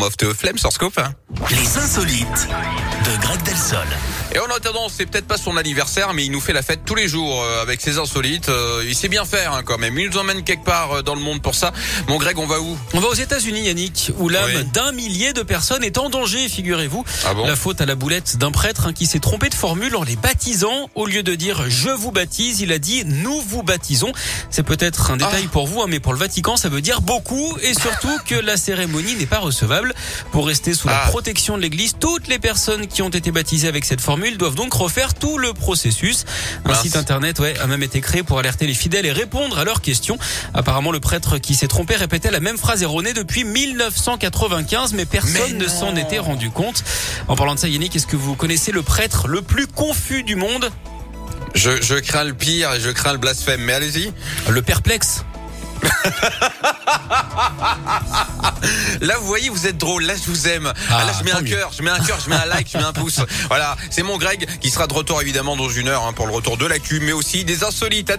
Mof Flemme sur Scope. Les insolites de Greg Delsol. Et en attendant, c'est peut-être pas son anniversaire, mais il nous fait la fête tous les jours euh, avec ses insolites. Euh, il sait bien faire hein, quand même. Il nous emmène quelque part euh, dans le monde pour ça. Mon Greg, on va où? On va aux États-Unis, Yannick, où l'âme Oui. d'un millier de personnes est en danger, figurez-vous. Ah bon? La faute à la boulette d'un prêtre hein, qui s'est trompé de formule en les baptisant. Au lieu de dire je vous baptise, il a dit nous vous baptisons. C'est peut-être un détail Ah. pour vous, hein, mais pour le Vatican, ça veut dire beaucoup et surtout que la cérémonie n'est pas recevable. Pour rester sous la Ah. protection de l'Église, toutes les personnes qui ont été baptisées avec cette formule doivent donc refaire tout le processus. Un site internet ouais, a même été créé pour alerter les fidèles et répondre à leurs questions. Apparemment, le prêtre qui s'est trompé répétait la même phrase erronée depuis 1995, mais personne Mais ne s'en était rendu compte. En parlant de ça, Yannick, est-ce que vous connaissez le prêtre le plus confus du monde? Je, je crains le pire et je crains le blasphème. Mais allez-y. Le perplexe. Là, vous voyez, vous êtes drôle. Là, je vous aime. Ah, là, je mets un cœur, je mets un cœur, je mets un like, je mets un pouce. Voilà, c'est mon Greg qui sera de retour évidemment dans une heure hein, pour le retour de l'actu, mais aussi des insolites. À tout